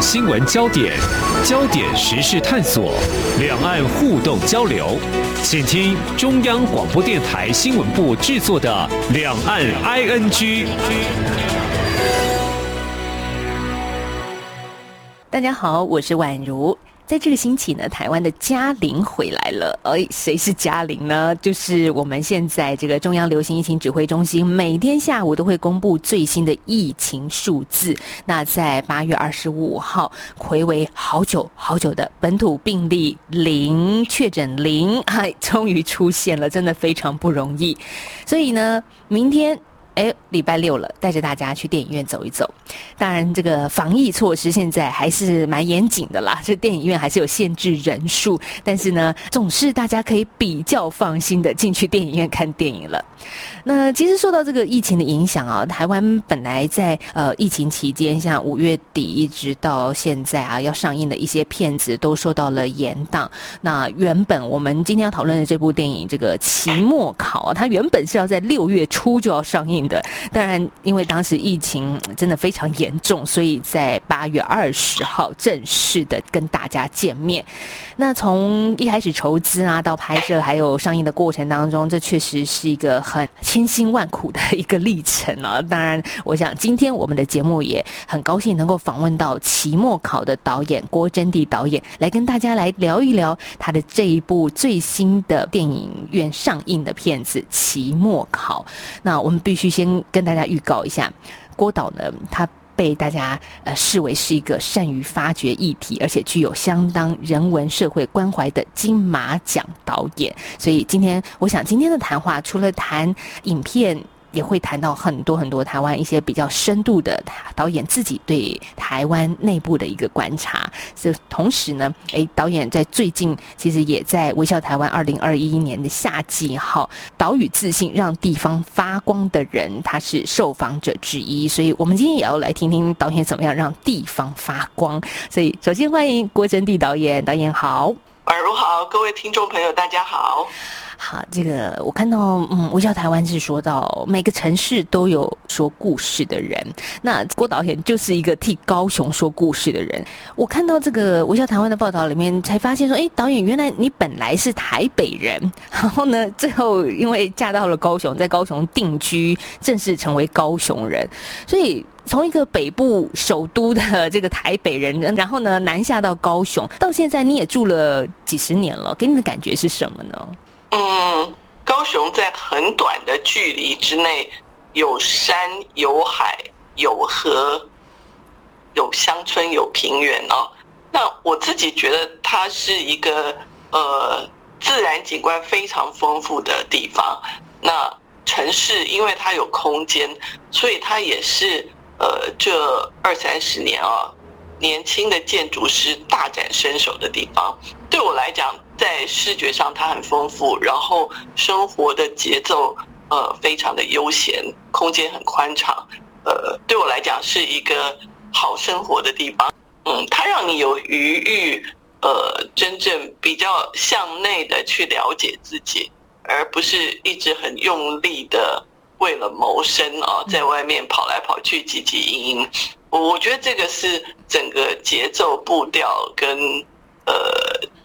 新闻焦点，焦点时事探索，两岸互动交流，请听中央广播电台新闻部制作的《两岸 ING》。大家好，我是宛如。在这个星期呢，台湾的嘉玲回来了。哎，谁是嘉玲呢？就是我们现在这个中央流行疫情指挥中心每天下午都会公布最新的疫情数字。那在八月二十五号，睽违好久好久的本土病例零确诊零，哎，终于出现了，真的非常不容易。所以呢，明天。哎，礼拜六了，带着大家去电影院走一走。当然，这个防疫措施现在还是蛮严谨的啦，这电影院还是有限制人数。但是呢，总是大家可以比较放心的进去电影院看电影了。那其实受到这个疫情的影响啊，台湾本来在呃疫情期间，像五月底一直到现在啊，要上映的一些片子都受到了延档。那原本我们今天要讨论的这部电影，这个《期末考》啊，它原本是要在六月初就要上映。的，当然，因为当时疫情真的非常严重，所以在八月二十号正式的跟大家见面。那从一开始筹资啊，到拍摄，还有上映的过程当中，这确实是一个很千辛万苦的一个历程啊。当然，我想今天我们的节目也很高兴能够访问到《期末考》的导演郭珍蒂导演，来跟大家来聊一聊他的这一部最新的电影院上映的片子《期末考》。那我们必须。先跟大家预告一下，郭导呢，他被大家呃视为是一个善于发掘议题，而且具有相当人文社会关怀的金马奖导演。所以今天，我想今天的谈话除了谈影片。也会谈到很多很多台湾一些比较深度的导演自己对台湾内部的一个观察。这同时呢，诶，导演在最近其实也在微笑台湾二零二一年的夏季号《岛屿自信让地方发光的人》，他是受访者之一。所以我们今天也要来听听导演怎么样让地方发光。所以首先欢迎郭珍蒂导演，导演好。宛如好，各位听众朋友大家好。好，这个我看到，嗯，微笑台湾是说到每个城市都有说故事的人，那郭导演就是一个替高雄说故事的人。我看到这个微笑台湾的报道里面，才发现说，哎，导演原来你本来是台北人，然后呢，最后因为嫁到了高雄，在高雄定居，正式成为高雄人，所以从一个北部首都的这个台北人，然后呢南下到高雄，到现在你也住了几十年了，给你的感觉是什么呢？嗯，高雄在很短的距离之内，有山有海有河，有乡村有平原哦。那我自己觉得它是一个呃自然景观非常丰富的地方。那城市因为它有空间，所以它也是呃这二三十年啊，年轻的建筑师大展身手的地方。对我来讲。在视觉上，它很丰富，然后生活的节奏呃非常的悠闲，空间很宽敞，呃，对我来讲是一个好生活的地方。嗯，它让你有余裕，呃，真正比较向内的去了解自己，而不是一直很用力的为了谋生啊，在外面跑来跑去，汲汲营营。我觉得这个是整个节奏步调跟呃。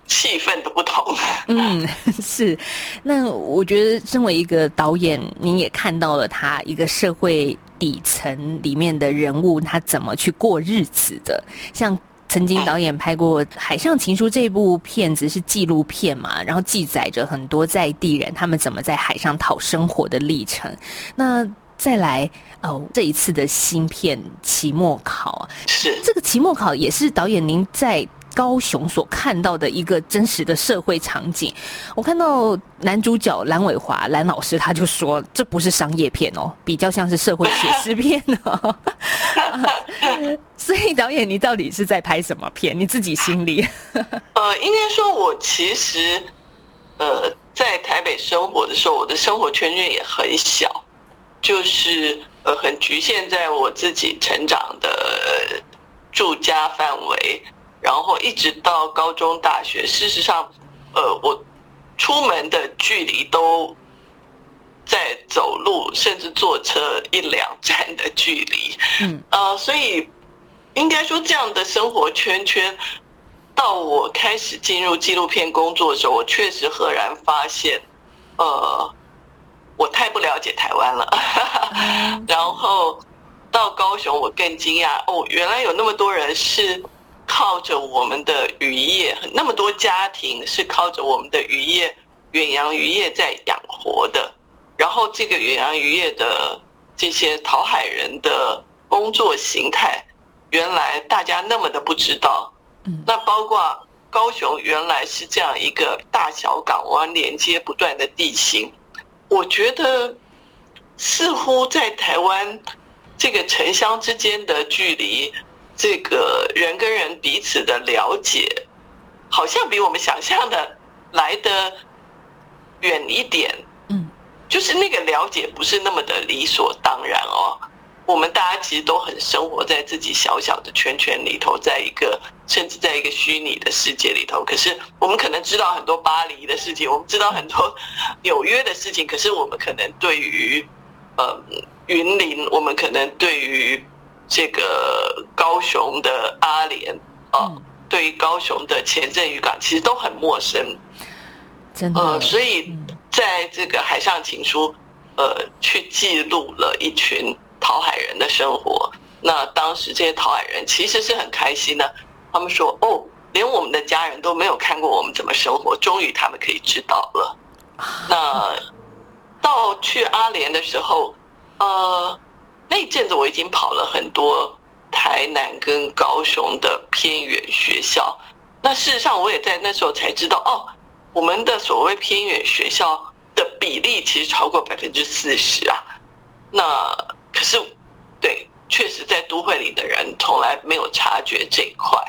气氛的不同，嗯，是。那我觉得，身为一个导演，你也看到了他一个社会底层里面的人物，他怎么去过日子的。像曾经导演拍过《海上情书》这部片子是纪录片嘛，然后记载着很多在地人他们怎么在海上讨生活的历程。那再来哦，这一次的新片《期末考》是这个《期末考》也是导演您在。高雄所看到的一个真实的社会场景，我看到男主角蓝伟华蓝老师他就说，这不是商业片哦，比较像是社会写实片哦。所以导演，你到底是在拍什么片？你自己心里？呃，应该说，我其实呃在台北生活的时候，我的生活圈圈也很小，就是呃很局限在我自己成长的住家范围。然后一直到高中、大学，事实上，呃，我出门的距离都在走路，甚至坐车一两站的距离。嗯，呃，所以应该说这样的生活圈圈，到我开始进入纪录片工作的时候，我确实赫然发现，呃，我太不了解台湾了。然后到高雄，我更惊讶哦，原来有那么多人是靠着我们的渔业，那么多家庭是靠着我们的渔业、远洋渔业在养活的。然后这个远洋渔业的这些讨海人的工作形态，原来大家那么的不知道。那包括高雄原来是这样一个大小港湾连接不断的地形，我觉得似乎在台湾这个城乡之间的距离，这个人跟人彼此的了解，好像比我们想象的来的远一点。嗯，就是那个了解不是那么的理所当然哦。我们大家其实都很生活在自己小小的圈圈里头，在一个甚至在一个虚拟的世界里头。可是我们可能知道很多巴黎的事情，我们知道很多纽约的事情。可是我们可能对于呃云林，我们可能对于这个高雄的阿联啊，对于高雄的前镇渔港，其实都很陌生。真的。呃，所以在这个海上情书，呃，去记录了一群。讨海人的生活，那当时这些讨海人其实是很开心的。他们说：“哦，连我们的家人都没有看过我们怎么生活，终于他们可以知道了。”那到去阿联的时候，呃，那一阵子我已经跑了很多台南跟高雄的偏远学校。那事实上，我也在那时候才知道，哦，我们的所谓偏远学校的比例其实超过百分之四十啊。那可是，对，确实在都会里的人从来没有察觉这一块，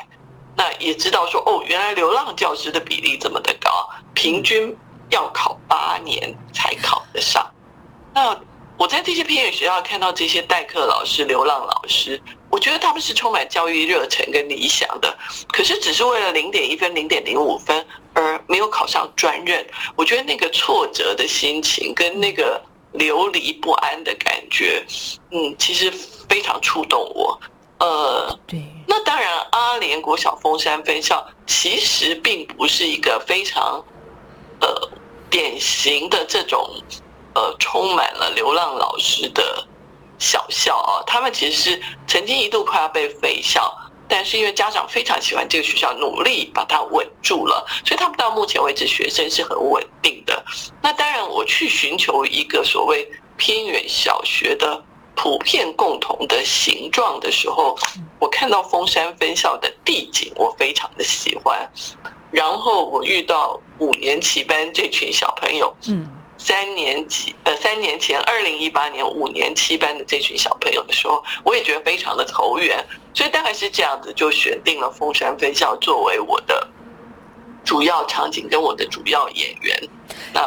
那也知道说，哦，原来流浪教师的比例这么的高，平均要考八年才考得上。那我在这些偏远学校看到这些代课老师、流浪老师，我觉得他们是充满教育热忱跟理想的，可是只是为了零点一分、零点零五分而没有考上专任。我觉得那个挫折的心情跟那个。流离不安的感觉，嗯，其实非常触动我。呃，对，那当然，阿联国小峰山分校其实并不是一个非常呃典型的这种呃充满了流浪老师的小校啊，他们其实是曾经一度快要被废校。但是因为家长非常喜欢这个学校，努力把它稳住了，所以他们到目前为止学生是很稳定的。那当然，我去寻求一个所谓偏远小学的普遍共同的形状的时候，我看到峰山分校的地景，我非常的喜欢。然后我遇到五年级班这群小朋友，嗯。三年级，呃，三年前，二零一八年五年七班的这群小朋友的时候，我也觉得非常的投缘，所以大概是这样子，就选定了凤山分校作为我的主要场景跟我的主要演员。那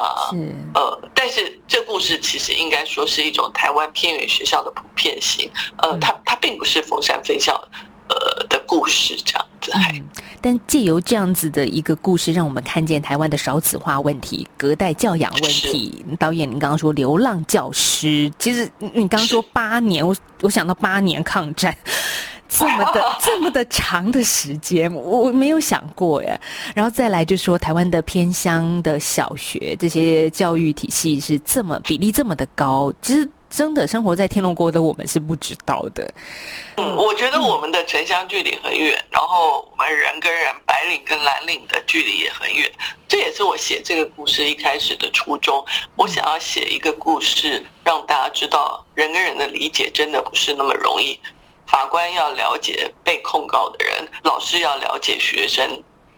呃，但是这故事其实应该说是一种台湾偏远学校的普遍性，呃，它它并不是凤山分校故事这样子，嗯。但借由这样子的一个故事，让我们看见台湾的少子化问题、隔代教养问题。导演，您刚刚说流浪教师，其实你刚刚说八年，我我想到八年抗战，这么的 这么的长的时间，我我没有想过耶。然后再来就说台湾的偏乡的小学，这些教育体系是这么比例这么的高，其实。真的生活在天龙国的我们是不知道的。嗯，我觉得我们的城乡距离很远，然后我们人跟人、白领跟蓝领的距离也很远。这也是我写这个故事一开始的初衷。我想要写一个故事，让大家知道人跟人的理解真的不是那么容易。法官要了解被控告的人，老师要了解学生，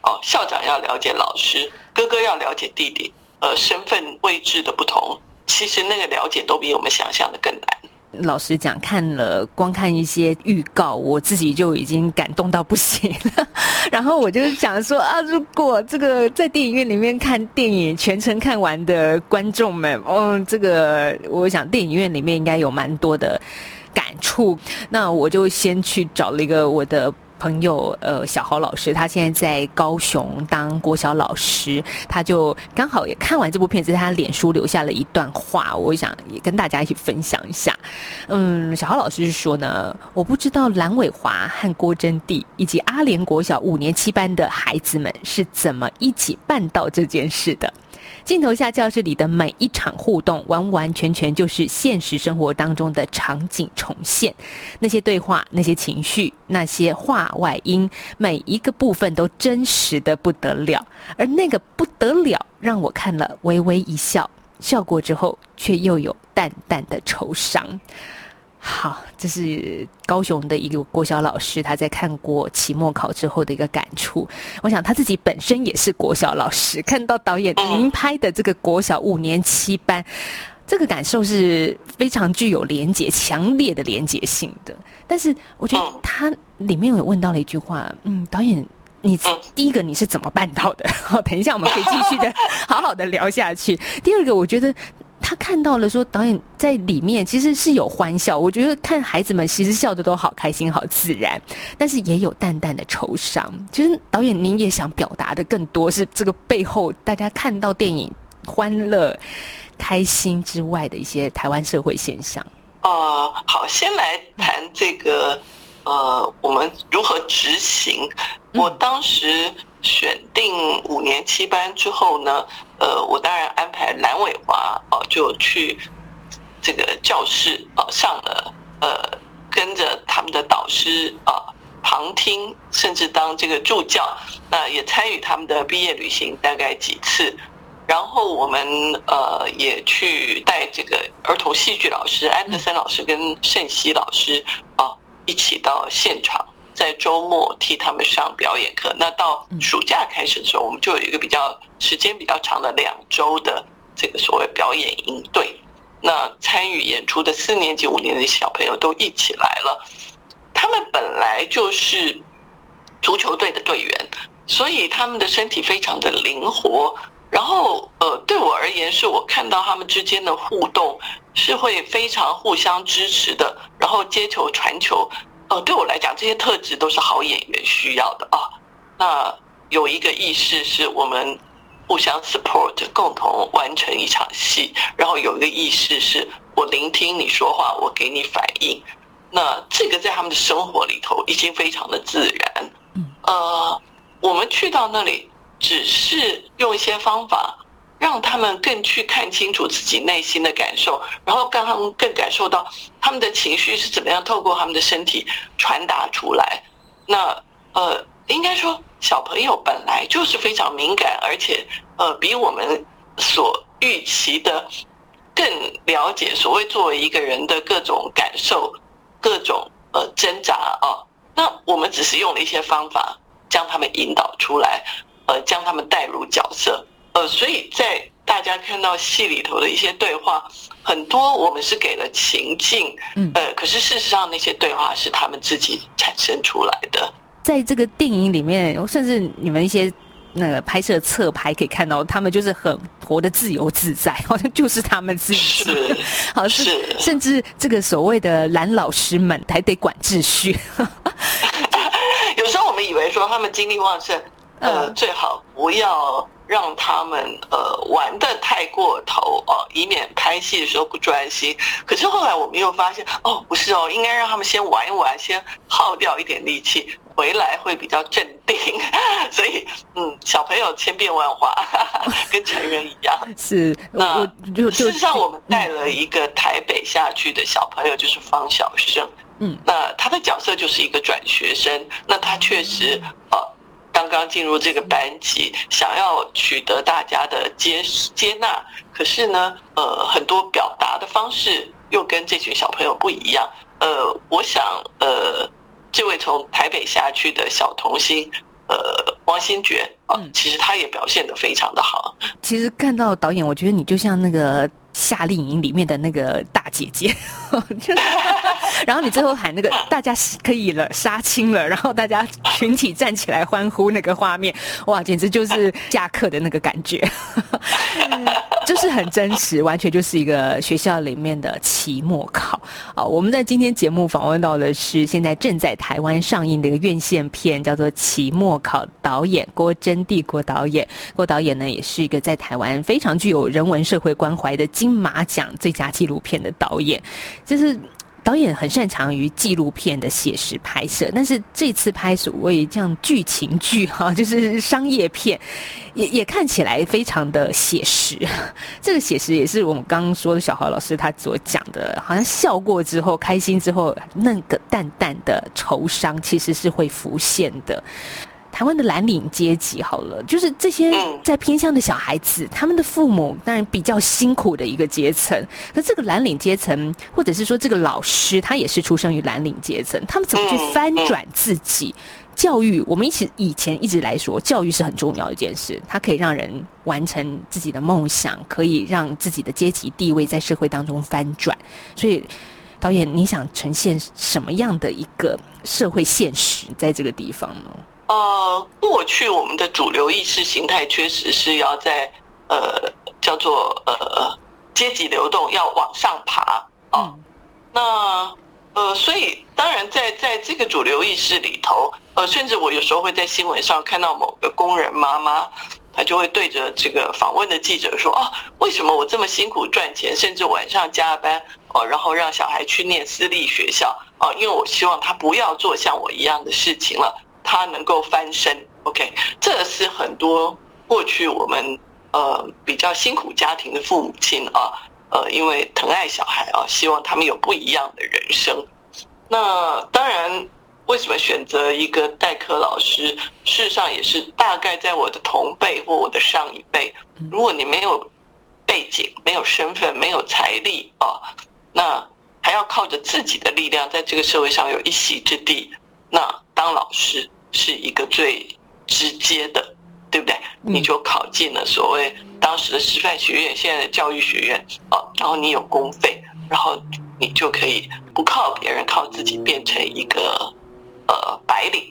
哦，校长要了解老师，哥哥要了解弟弟，呃，身份位置的不同。其实那个了解都比我们想象的更难。老实讲，看了光看一些预告，我自己就已经感动到不行了。然后我就想说啊，如果这个在电影院里面看电影全程看完的观众们，哦，这个我想电影院里面应该有蛮多的感触。那我就先去找了一个我的。朋友，呃，小豪老师，他现在在高雄当国小老师，他就刚好也看完这部片子，他脸书留下了一段话，我想也跟大家一起分享一下。嗯，小豪老师是说呢，我不知道蓝伟华和郭珍娣以及阿联国小五年七班的孩子们是怎么一起办到这件事的。镜头下教室里的每一场互动，完完全全就是现实生活当中的场景重现。那些对话，那些情绪，那些话外音，每一个部分都真实的不得了。而那个不得了，让我看了微微一笑，笑过之后，却又有淡淡的惆怅。好，这是高雄的一个国小老师，他在看过期末考之后的一个感触。我想他自己本身也是国小老师，看到导演您拍的这个国小五年七班，这个感受是非常具有连结、强烈的连结性的。但是我觉得他里面有问到了一句话，嗯，导演，你第一个你是怎么办到的？好，等一下我们可以继续的 好好的聊下去。第二个，我觉得。他看到了，说导演在里面其实是有欢笑，我觉得看孩子们其实笑的都好开心、好自然，但是也有淡淡的惆怅。其实导演您也想表达的更多是这个背后大家看到电影欢乐、开心之外的一些台湾社会现象。呃，好，先来谈这个，呃，我们如何执行。我当时。选定五年七班之后呢，呃，我当然安排蓝伟华哦，就去这个教室啊上了，呃，跟着他们的导师啊旁听，甚至当这个助教，那也参与他们的毕业旅行大概几次，然后我们呃也去带这个儿童戏剧老师安德森老师跟盛熙老师啊一起到现场。在周末替他们上表演课，那到暑假开始的时候，我们就有一个比较时间比较长的两周的这个所谓表演营队。那参与演出的四年级、五年级小朋友都一起来了。他们本来就是足球队的队员，所以他们的身体非常的灵活。然后，呃，对我而言，是我看到他们之间的互动是会非常互相支持的，然后接球、传球。哦，对我来讲，这些特质都是好演员需要的啊。那有一个意识是我们互相 support，共同完成一场戏。然后有一个意识是我聆听你说话，我给你反应。那这个在他们的生活里头已经非常的自然。呃，我们去到那里，只是用一些方法。让他们更去看清楚自己内心的感受，然后让他们更感受到他们的情绪是怎么样透过他们的身体传达出来。那呃，应该说小朋友本来就是非常敏感，而且呃，比我们所预期的更了解所谓作为一个人的各种感受、各种呃挣扎啊。那我们只是用了一些方法将他们引导出来，呃，将他们带入角色。呃，所以在大家看到戏里头的一些对话，很多我们是给了情境，嗯，呃，可是事实上那些对话是他们自己产生出来的。在这个电影里面，甚至你们一些那个拍摄侧拍可以看到，他们就是很活得自由自在，好像就是他们自己，是，好是，是甚至这个所谓的蓝老师们还得管秩序。有时候我们以为说他们精力旺盛，呃，最好不要。让他们呃玩的太过头哦，以免拍戏的时候不专心。可是后来我们又发现，哦，不是哦，应该让他们先玩一玩，先耗掉一点力气，回来会比较镇定。所以，嗯，小朋友千变万化，跟成人一样。是，那事实上，我们带了一个台北下去的小朋友，就是方小胜。嗯，那他的角色就是一个转学生。那他确实呃。刚进入这个班级，想要取得大家的接接纳，可是呢，呃，很多表达的方式又跟这群小朋友不一样。呃，我想，呃，这位从台北下去的小童星，呃，王新觉嗯，其实他也表现得非常的好。其实看到导演，我觉得你就像那个。夏令营里面的那个大姐姐，然后你最后喊那个大家可以了，杀青了，然后大家群体站起来欢呼那个画面，哇，简直就是下课的那个感觉。就是很真实，完全就是一个学校里面的期末考啊。我们在今天节目访问到的是现在正在台湾上映的一个院线片，叫做《期末考》，导演郭珍娣郭导演。郭导演呢，也是一个在台湾非常具有人文社会关怀的金马奖最佳纪录片的导演，就是。导演很擅长于纪录片的写实拍摄，但是这次拍所谓这样剧情剧哈，就是商业片，也也看起来非常的写实。这个写实也是我们刚刚说的小豪老师他所讲的，好像笑过之后，开心之后，那个淡淡的愁伤其实是会浮现的。台湾的蓝领阶级，好了，就是这些在偏乡的小孩子，他们的父母当然比较辛苦的一个阶层。那这个蓝领阶层，或者是说这个老师，他也是出生于蓝领阶层，他们怎么去翻转自己？教育，我们一起以前一直来说，教育是很重要的一件事，它可以让人完成自己的梦想，可以让自己的阶级地位在社会当中翻转。所以，导演，你想呈现什么样的一个社会现实在这个地方呢？呃，过去我们的主流意识形态确实是要在呃叫做呃阶级流动要往上爬啊、哦。那呃，所以当然在在这个主流意识里头，呃，甚至我有时候会在新闻上看到某个工人妈妈，她就会对着这个访问的记者说：“啊，为什么我这么辛苦赚钱，甚至晚上加班哦，然后让小孩去念私立学校哦？因为我希望他不要做像我一样的事情了。”他能够翻身，OK，这是很多过去我们呃比较辛苦家庭的父母亲啊，呃，因为疼爱小孩啊，希望他们有不一样的人生。那当然，为什么选择一个代课老师？事实上也是大概在我的同辈或我的上一辈，如果你没有背景、没有身份、没有财力啊，那还要靠着自己的力量在这个社会上有一席之地。那当老师是一个最直接的，对不对？你就考进了所谓当时的师范学院，现在的教育学院啊，然后你有公费，然后你就可以不靠别人，靠自己变成一个呃白领。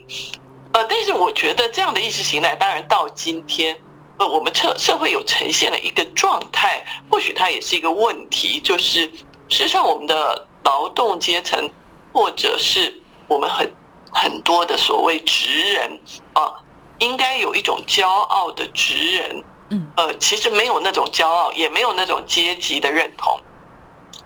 呃，但是我觉得这样的意识形态，当然到今天，呃，我们社社会有呈现了一个状态，或许它也是一个问题，就是实际上我们的劳动阶层，或者是我们很。很多的所谓职人啊，应该有一种骄傲的职人，嗯，呃，其实没有那种骄傲，也没有那种阶级的认同，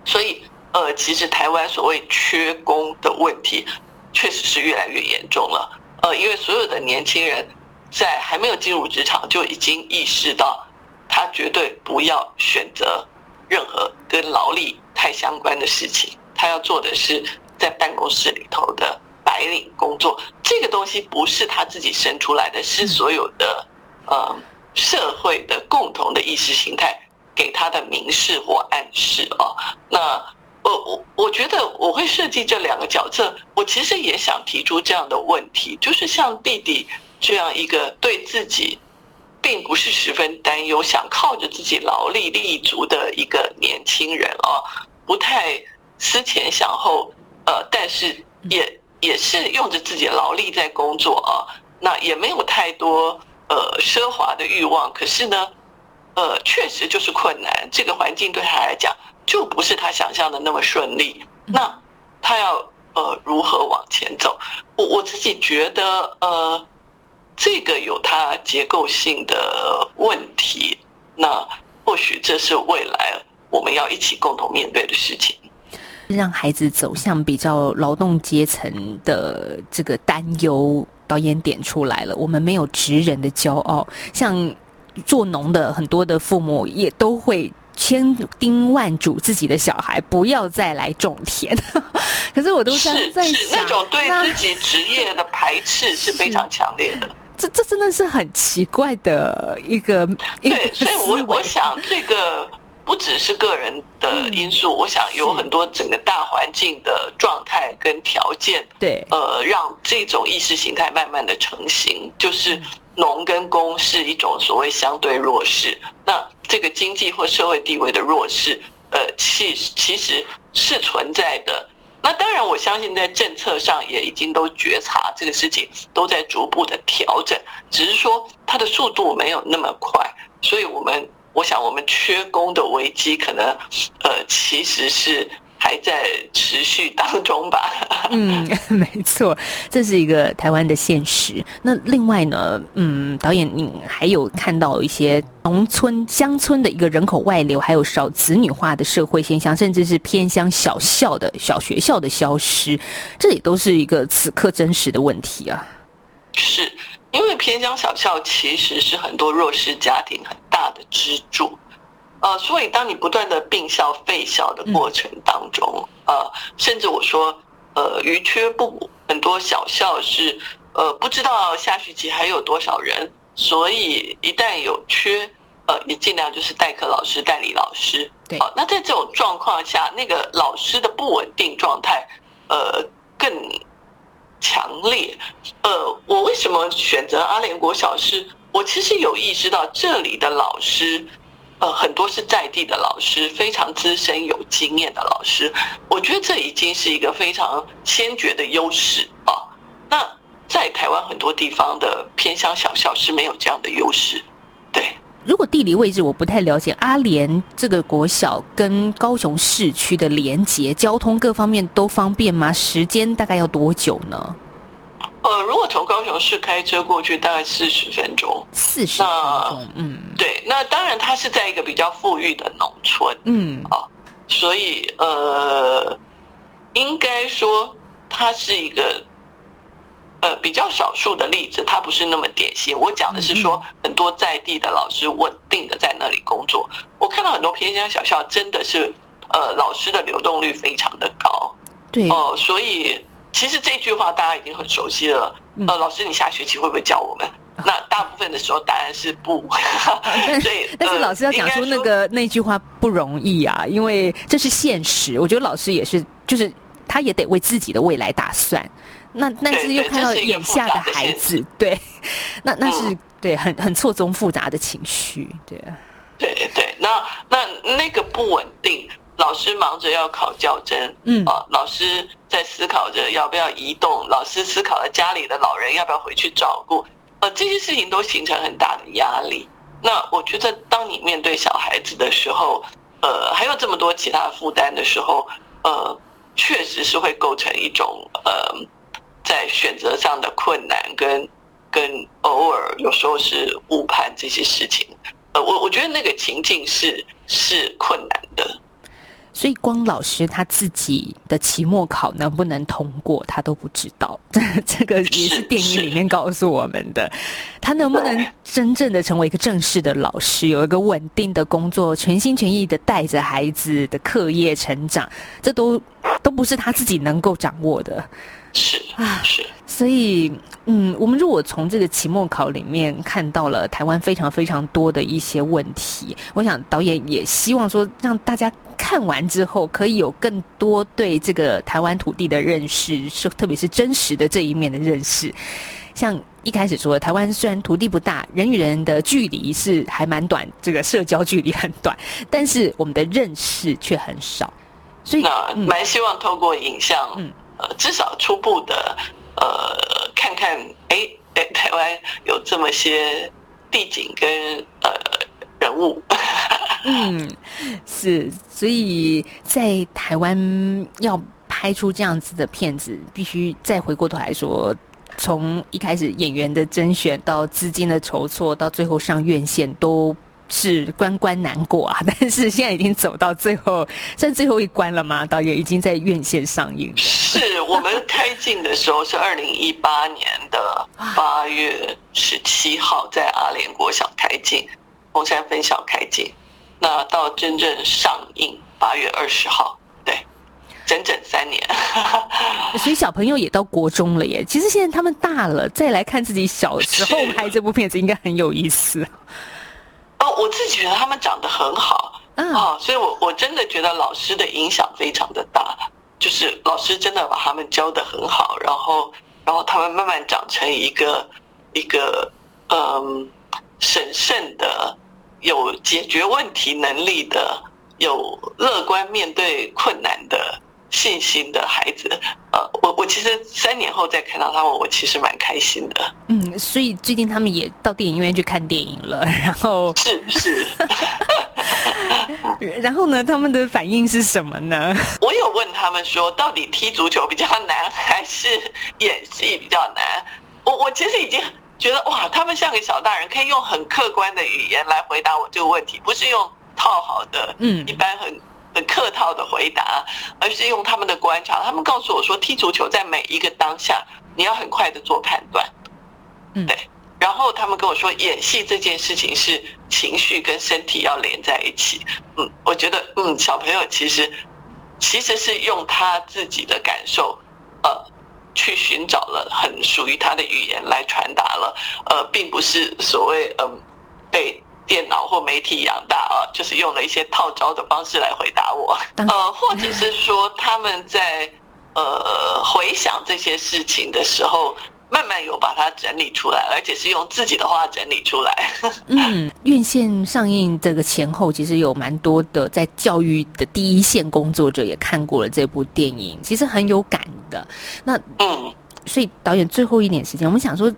所以，呃，其实台湾所谓缺工的问题，确实是越来越严重了，呃，因为所有的年轻人在还没有进入职场就已经意识到，他绝对不要选择任何跟劳力太相关的事情，他要做的是在办公室里头的。白领工作这个东西不是他自己生出来的，是所有的呃社会的共同的意识形态给他的明示或暗示哦。那我我我觉得我会设计这两个角色，我其实也想提出这样的问题，就是像弟弟这样一个对自己并不是十分担忧，想靠着自己劳力立足的一个年轻人啊，不太思前想后，呃，但是也。也是用着自己的劳力在工作啊，那也没有太多呃奢华的欲望，可是呢，呃，确实就是困难。这个环境对他来讲就不是他想象的那么顺利。那他要呃如何往前走？我我自己觉得呃，这个有它结构性的问题。那或许这是未来我们要一起共同面对的事情。让孩子走向比较劳动阶层的这个担忧，导演点出来了。我们没有职人的骄傲，像做农的很多的父母也都会千叮万嘱自己的小孩不要再来种田。可是我都在在想，那种对自己职业的排斥是非常强烈的。这这真的是很奇怪的一个一个。对，所以我我想这个。不只是个人的因素，我想有很多整个大环境的状态跟条件，对，呃，让这种意识形态慢慢的成型。就是农跟工是一种所谓相对弱势，那这个经济或社会地位的弱势，呃，其其实是存在的。那当然，我相信在政策上也已经都觉察这个事情，都在逐步的调整，只是说它的速度没有那么快，所以我们。我想我们缺工的危机可能呃其实是。还在持续当中吧。嗯，没错，这是一个台湾的现实。那另外呢，嗯，导演，你还有看到一些农村、乡村的一个人口外流，还有少子女化的社会现象，甚至是偏乡小校的小学校的消失，这也都是一个此刻真实的问题啊。是因为偏乡小校其实是很多弱势家庭很大的支柱。呃，所以当你不断的病校废校的过程当中，呃，甚至我说，呃，余缺不补，很多小校是呃不知道下学期还有多少人，所以一旦有缺，呃，也尽量就是代课老师、代理老师。对，好，那在这种状况下，那个老师的不稳定状态，呃，更强烈。呃，我为什么选择阿联国小是？我其实有意识到这里的老师。呃，很多是在地的老师，非常资深有经验的老师，我觉得这已经是一个非常先决的优势啊。那在台湾很多地方的偏乡小校是没有这样的优势。对，如果地理位置我不太了解，阿联这个国小跟高雄市区的连接、交通各方面都方便吗？时间大概要多久呢？呃，如果从高雄市开车过去，大概四十分钟。四十分钟，嗯，对。那当然，它是在一个比较富裕的农村，嗯，啊，所以呃，应该说它是一个呃比较少数的例子，它不是那么典型。我讲的是说，很多在地的老师稳定的在那里工作。我看到很多偏乡小校，真的是呃老师的流动率非常的高，对，哦、呃，所以。其实这句话大家已经很熟悉了。呃，老师，你下学期会不会教我们？那大部分的时候答案是不。所以，但是老师要讲出那个那句话不容易啊，因为这是现实。我觉得老师也是，就是他也得为自己的未来打算。那但是又看到眼下的孩子，对，那那是对很很错综复杂的情绪，对。对对，那那那个不稳定。老师忙着要考教甄，嗯啊，老师在思考着要不要移动，老师思考了家里的老人要不要回去照顾，呃，这些事情都形成很大的压力。那我觉得，当你面对小孩子的时候，呃，还有这么多其他负担的时候，呃，确实是会构成一种呃，在选择上的困难跟，跟跟偶尔有时候是误判这些事情。呃，我我觉得那个情境是是困难的。所以，光老师他自己的期末考能不能通过，他都不知道。这 这个也是电影里面告诉我们的。他能不能真正的成为一个正式的老师，有一个稳定的工作，全心全意的带着孩子的课业成长，这都都不是他自己能够掌握的。是啊，是。所以，嗯，我们如果从这个期末考里面看到了台湾非常非常多的一些问题，我想导演也希望说，让大家看完之后可以有更多对这个台湾土地的认识，是特别是真实的这一面的认识。像一开始说，台湾虽然土地不大，人与人的距离是还蛮短，这个社交距离很短，但是我们的认识却很少。所以，那蛮希望透过影像，嗯，呃，至少初步的。呃，看看，哎，哎，台湾有这么些地景跟呃人物，嗯，是，所以在台湾要拍出这样子的片子，必须再回过头来说，从一开始演员的甄选到资金的筹措，到最后上院线都。是关关难过啊，但是现在已经走到最后，算最后一关了吗？导演已经在院线上映。是我们开镜的时候是二零一八年的八月十七号，在阿联国小开镜，红山分校开镜。那到真正上映八月二十号，对，整整三年。所以小朋友也到国中了耶。其实现在他们大了，再来看自己小时候拍这部片子，应该很有意思。哦，我自己觉得他们长得很好，啊、哦，所以我我真的觉得老师的影响非常的大，就是老师真的把他们教得很好，然后然后他们慢慢长成一个一个嗯审慎的、有解决问题能力的、有乐观面对困难的信心的孩子。呃，我我其实三年后再看到他们，我其实蛮开心的。嗯，所以最近他们也到电影院去看电影了，然后是是。然后呢，他们的反应是什么呢？我有问他们说，到底踢足球比较难，还是演戏比较难？我我其实已经觉得哇，他们像个小大人，可以用很客观的语言来回答我这个问题，不是用套好的，嗯，一般很很客套的回答，而是用他们的观察。他们告诉我说，踢足球在每一个当下，你要很快的做判断，嗯，对。然后他们跟我说，演戏这件事情是情绪跟身体要连在一起。嗯，我觉得，嗯，小朋友其实其实是用他自己的感受，呃，去寻找了很属于他的语言来传达了，呃，并不是所谓嗯被电脑或媒体养大啊，就是用了一些套招的方式来回答我。呃，或者是说他们在呃回想这些事情的时候。慢慢有把它整理出来，而且是用自己的话整理出来。嗯，院线上映这个前后，其实有蛮多的在教育的第一线工作者也看过了这部电影，其实很有感的。那嗯，所以导演最后一点时间，我们想说，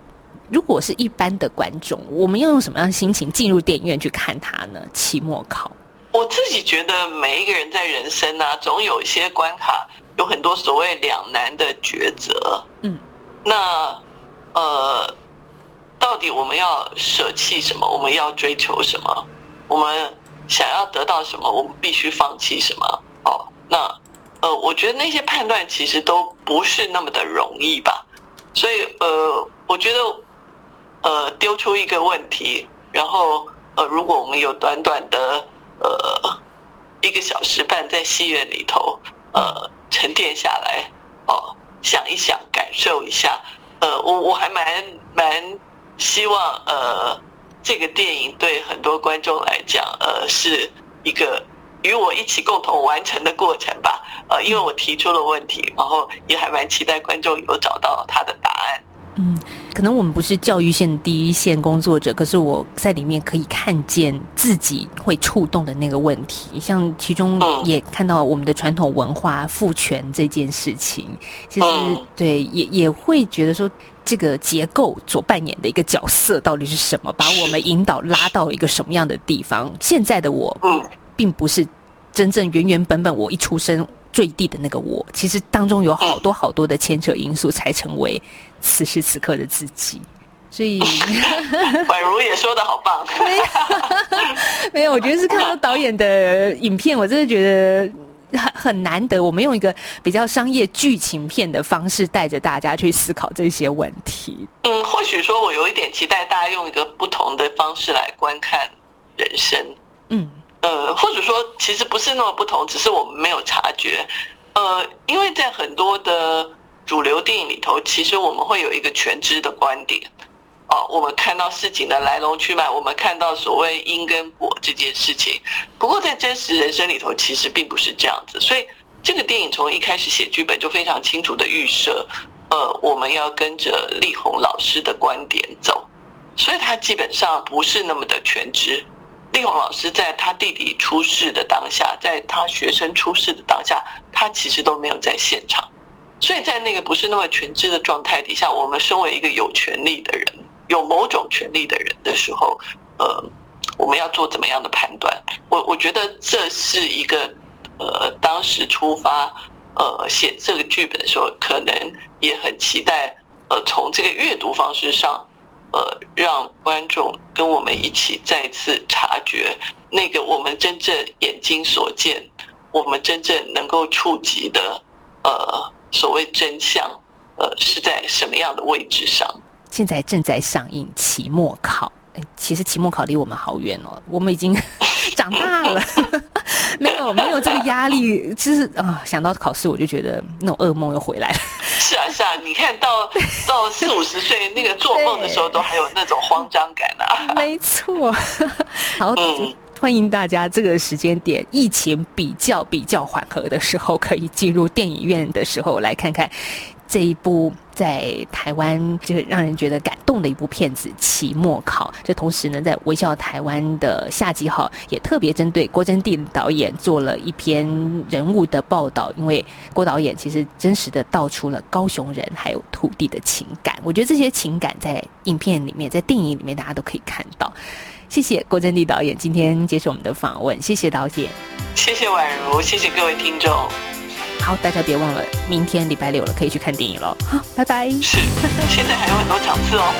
如果是一般的观众，我们要用什么样的心情进入电影院去看它呢？期末考，我自己觉得每一个人在人生啊，总有一些关卡，有很多所谓两难的抉择。嗯，那。呃，到底我们要舍弃什么？我们要追求什么？我们想要得到什么？我们必须放弃什么？哦，那呃，我觉得那些判断其实都不是那么的容易吧。所以呃，我觉得呃，丢出一个问题，然后呃，如果我们有短短的呃一个小时半在戏院里头呃沉淀下来，哦，想一想，感受一下。呃，我我还蛮蛮希望，呃，这个电影对很多观众来讲，呃，是一个与我一起共同完成的过程吧。呃，因为我提出了问题，然后也还蛮期待观众有找到他的答案。嗯。可能我们不是教育线第一线工作者，可是我在里面可以看见自己会触动的那个问题，像其中也看到我们的传统文化父权这件事情，其实对也也会觉得说，这个结构所扮演的一个角色到底是什么，把我们引导拉到一个什么样的地方？现在的我，并不是真正原原本本我一出生坠地的那个我，其实当中有好多好多的牵扯因素，才成为。此时此刻的自己，所以 宛如也说的好棒。没有，没有，我觉得是看到导演的影片，我真的觉得很很难得。我们用一个比较商业剧情片的方式，带着大家去思考这些问题。嗯，或许说我有一点期待大家用一个不同的方式来观看人生。嗯，呃，或者说其实不是那么不同，只是我们没有察觉。呃，因为在很多的。主流电影里头，其实我们会有一个全知的观点，哦，我们看到事情的来龙去脉，我们看到所谓因跟果这件事情。不过在真实人生里头，其实并不是这样子。所以这个电影从一开始写剧本就非常清楚的预设，呃，我们要跟着力宏老师的观点走，所以他基本上不是那么的全知。力宏老师在他弟弟出事的当下，在他学生出事的当下，他其实都没有在现场。所以在那个不是那么全知的状态底下，我们身为一个有权利的人，有某种权利的人的时候，呃，我们要做怎么样的判断？我我觉得这是一个，呃，当时出发，呃，写这个剧本的时候，可能也很期待，呃，从这个阅读方式上，呃，让观众跟我们一起再次察觉那个我们真正眼睛所见，我们真正能够触及的，呃。所谓真相，呃，是在什么样的位置上？现在正在上映期末考。其实期末考离我们好远哦，我们已经 长大了，没有没有这个压力。其实啊，想到考试，我就觉得那种噩梦又回来了。是啊是啊，你看到到四五十岁那个做梦的时候，都还有那种慌张感啊。没错，好。嗯欢迎大家这个时间点，疫情比较比较缓和的时候，可以进入电影院的时候来看看这一部在台湾就是让人觉得感动的一部片子《期末考》。这同时呢，在《微笑台湾》的夏季号也特别针对郭珍娣导演做了一篇人物的报道，因为郭导演其实真实的道出了高雄人还有土地的情感。我觉得这些情感在影片里面，在电影里面，大家都可以看到。谢谢郭珍娣导演今天接受我们的访问，谢谢导演，谢谢宛如，谢谢各位听众。好，大家别忘了，明天礼拜六了，可以去看电影了。好，拜拜。是，现在还有很多场次哦。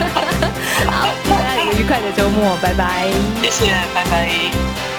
好，大家有个愉快的周末，拜拜。谢谢，拜拜。